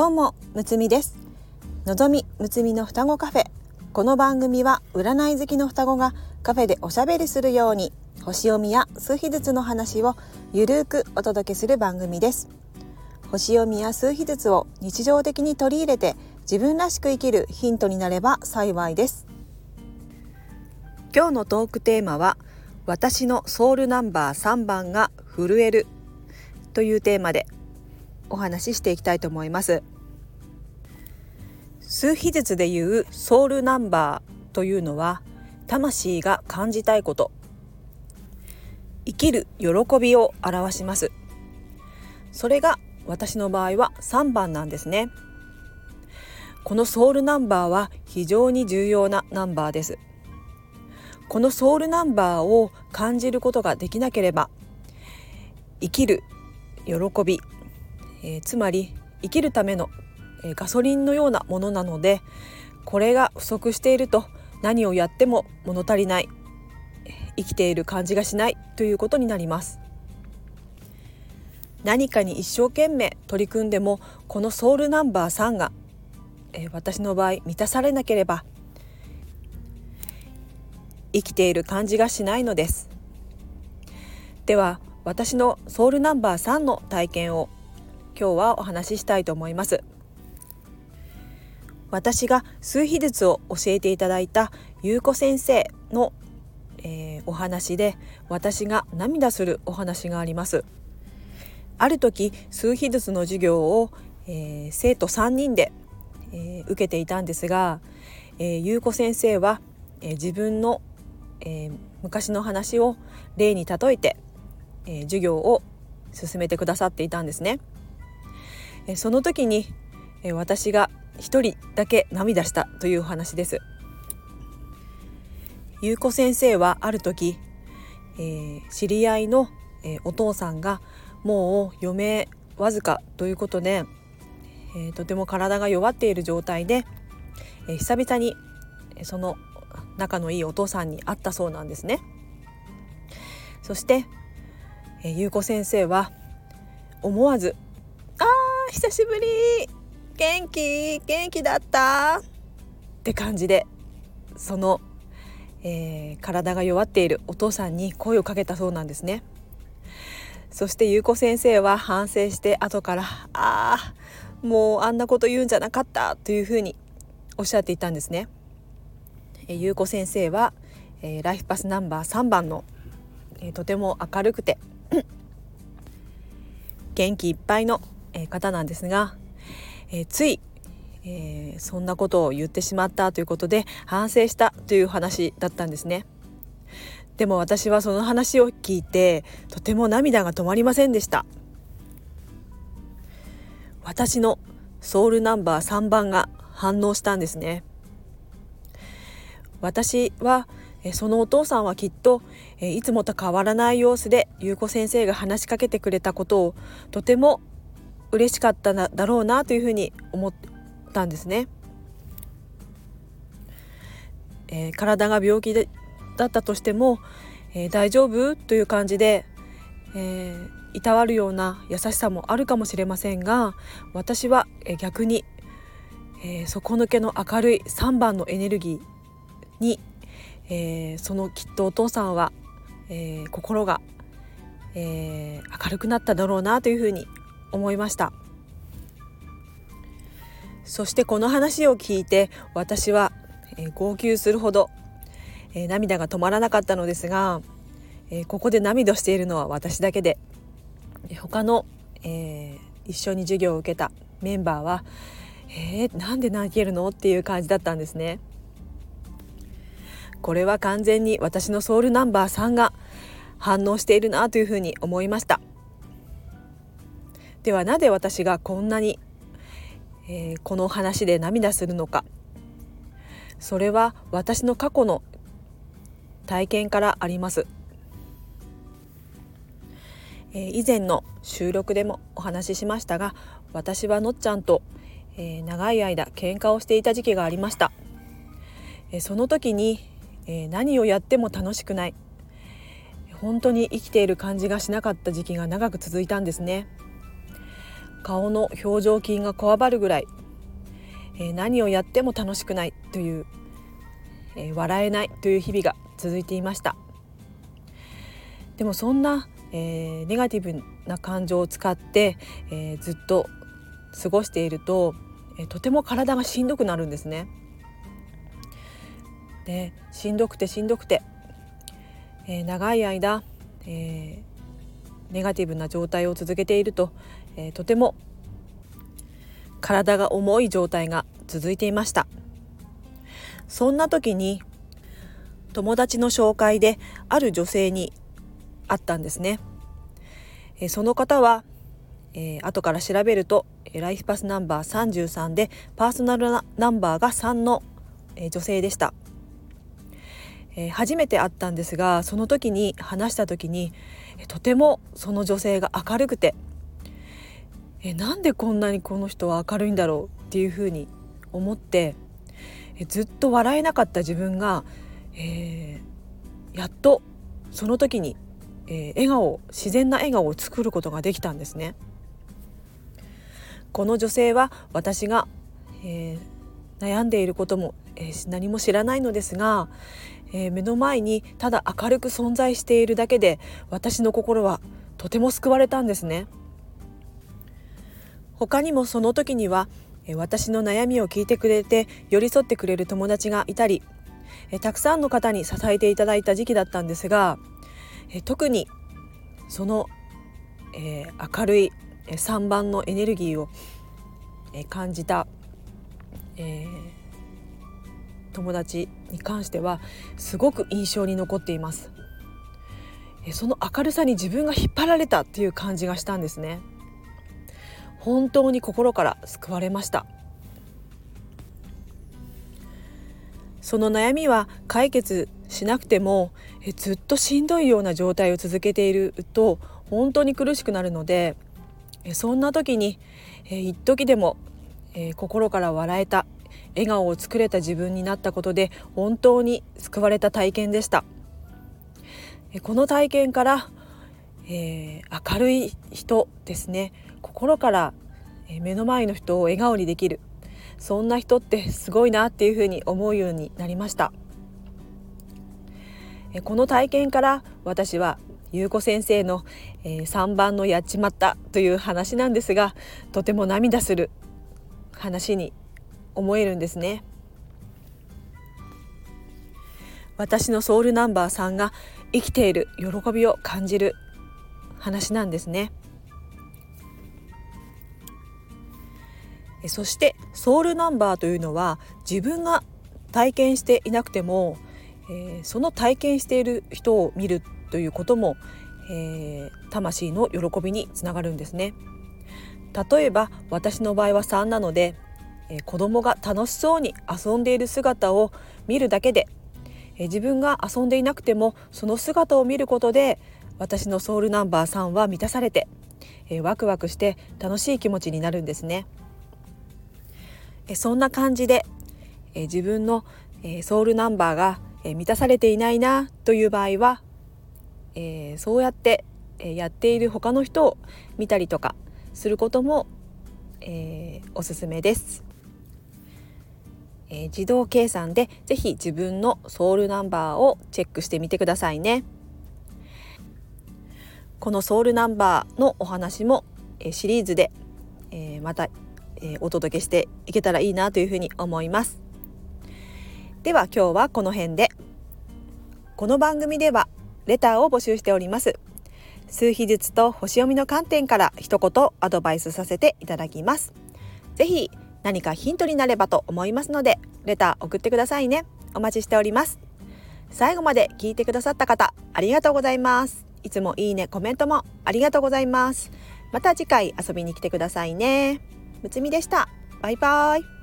どうもむつみです。のぞみむつみの双子カフェ。この番組は占い好きの双子がカフェでおしゃべりするように星読みや数秘術の話をゆるーくお届けする番組です。星読みや数秘術を日常的に取り入れて自分らしく生きるヒントになれば幸いです。今日のトークテーマは私のソウルナンバー3番が震えるというテーマでお話ししていきたいと思います。数秘術でいうソウルナンバーというのは魂が感じたいこと。生きる喜びを表します。それが私の場合は3番なんですね。このソウルナンバーは非常に重要なナンバーです。このソウルナンバーを感じることができなければ生きる喜び、えー、つまり生きるための、えー、ガソリンのようなものなのでこれが不足していると何をやっても物足りない生きている感じがしないということになります。何かに一生懸命取り組んでもこのソウルナンバー3が、えー、私の場合満たされなければ生きている感じがしないのです。では私のソウルナンバー3の体験を今日はお話ししたいと思います私が数秘術を教えていただいた優子先生の、えー、お話で私が涙するお話がありますある時数秘術の授業を、えー、生徒3人で、えー、受けていたんですが、えー、優子先生は、えー、自分の、えー、昔の話を例に例えてえー、授業を進めてくださっていたんですね。え、その時に、え、私が一人だけ涙したというお話です。優子先生はある時、えー、知り合いの、え、お父さんがもう余命わずかということで、え、とても体が弱っている状態で、え、久々にその仲のいいお父さんに会ったそうなんですね。そしてえー、ゆうこ先生は思わず「久しぶり元気？元気だった?」って感じでその、えー、体が弱っているお父さんに声をかけたそうなんですね。そして優子先生は反省して後から「ああもうあんなこと言うんじゃなかった」というふうにおっしゃっていたんですね。えー、優子先生は、えー、ライフパスナンバー3番の、えー、とても明るくて元気いっぱいの方なんですが、えー、つい、えー、そんなことを言ってしまったということで反省したという話だったんですね。でも私はその話を聞いてとても涙が止まりませんでした。私のソウルナンバー3番が反応したんですね。私はそのお父さんはきっといつもと変わらない様子で優子先生が話しかけてくれたことをとても嬉しかったなだろうなというふうに思ったんですね。えー、体が病気でだったとしても、えー、大丈夫という感じで、えー、いたわるような優しさもあるかもしれませんが私は、え逆に、え底抜けの明るい3番のエネルギーにえー、そのきっとお父さんは、えー、心が、えー、明るくなっただろうなというふうに思いましたそしてこの話を聞いて私は、えー、号泣するほど、えー、涙が止まらなかったのですが、えー、ここで涙しているのは私だけで他の、えー、一緒に授業を受けたメンバーは「えー、なんで泣けるの?」っていう感じだったんですね。これは完全に私のソウルナンバー3が反応しているなというふうに思いましたではなぜ私がこんなに、えー、この話で涙するのか。それは私の過去の体験からあります、えー、以前の収録でもお話ししましたが私はのっちゃんと、えー、長い間喧嘩をしていた時期がありました、えその時にえー、何をやっても楽しくない。本当に生きている感じがしなかった時期が長く続いたんですね。顔の表情筋がこわばるぐらい、えー、何をやっても楽しくないという、えー、笑えないという日々が続いていました。でもそんな、えー、ネガティブな感情を使って、えずっと過ごしていると、えとても体がしんどくなるんですね。でしんどくてしんどくて、え長い間、えネガティブな状態を続けていると、えー、とても体が重い状態が続いていました。そんな時に友達の紹介である女性に会ったんですね、えー、その方は、えー、後から調べるとライフパスナンバー33でパーソナルナンバーが3の、えー、女性でした。えー、初めて会ったんですがその時に話した時に、とてもその女性が明るくて、え、なんでこんなにこの人は明るいんだろう？っていうふうに思って、えずっと笑えなかった自分が、えやっとその時に、え笑顔自然な笑顔を作ることができたんですね。この女性は私が、え悩んでいることも、え何も知らないのですが、えー、目の前にただ明るく存在しているだけで私の心はとても救われたんですね他にもその時には、私の悩みを聞いてくれて寄り添ってくれる友達がいたり、たくさんの方に支えていただいた時期だったんですが、特にその、え明るい3番のエネルギーを、感じた、え友達に関してはすごく印象に残っています。その明るさに自分が引っ張られたっていう感じがしたんですね。本当に心から救われました。その悩みは解決しなくてもえずっとしんどいような状態を続けていると本当に苦しくなるのでそんな時に一時でも心から笑えた笑顔を作れた自分になったことで本当に救われた体験でした。この体験から、えー、明るい人ですね。心から目の前の人を笑顔にできる。そんな人ってすごいなっていうふうに思うようになりました。この体験から私は優子先生の、えー、3番の「やっちまった」という話なんですがとても涙する話に思えるんですね。私のソウルナンバーさんが生きている喜びを感じる話なんですね。そしてソウルナンバーというのは自分が体験していなくても、えー、その体験している人を見るということも、えー、魂の喜びにつながるんですね例えば私の場合は3なのでえー、子供が楽しそうに遊んでいる姿を見るだけで、えー、自分が遊んでいなくてもその姿を見ることで私のソウルナンバー3は満たされて、えー、ワクワクして楽しい気持ちになるんですね。えそんな感じで、え自分の、えソウルナンバーが、え満たされていないなという場合は、えそうやって、えやっている他の人を見たりとかすることも、えおすすめです。え、自動計算でぜひ自分のソウルナンバーをチェックしてみてくださいねこのソウルナンバーのお話も、え、シリーズで、え、また、えお届けしていけたらいいなというふうに思います。では今日はこの辺で。この番組ではレターを募集しております。数秘術と星読みの観点から一言アドバイスさせていただきます。ぜひ何かヒントになればと思いますのでレター送ってくださいね。お待ちしております。最後まで聞いてくださった方ありがとうございます。いつもいいねコメントもありがとうございます。また次回遊びに来てくださいね。むつみでした。バイバイ。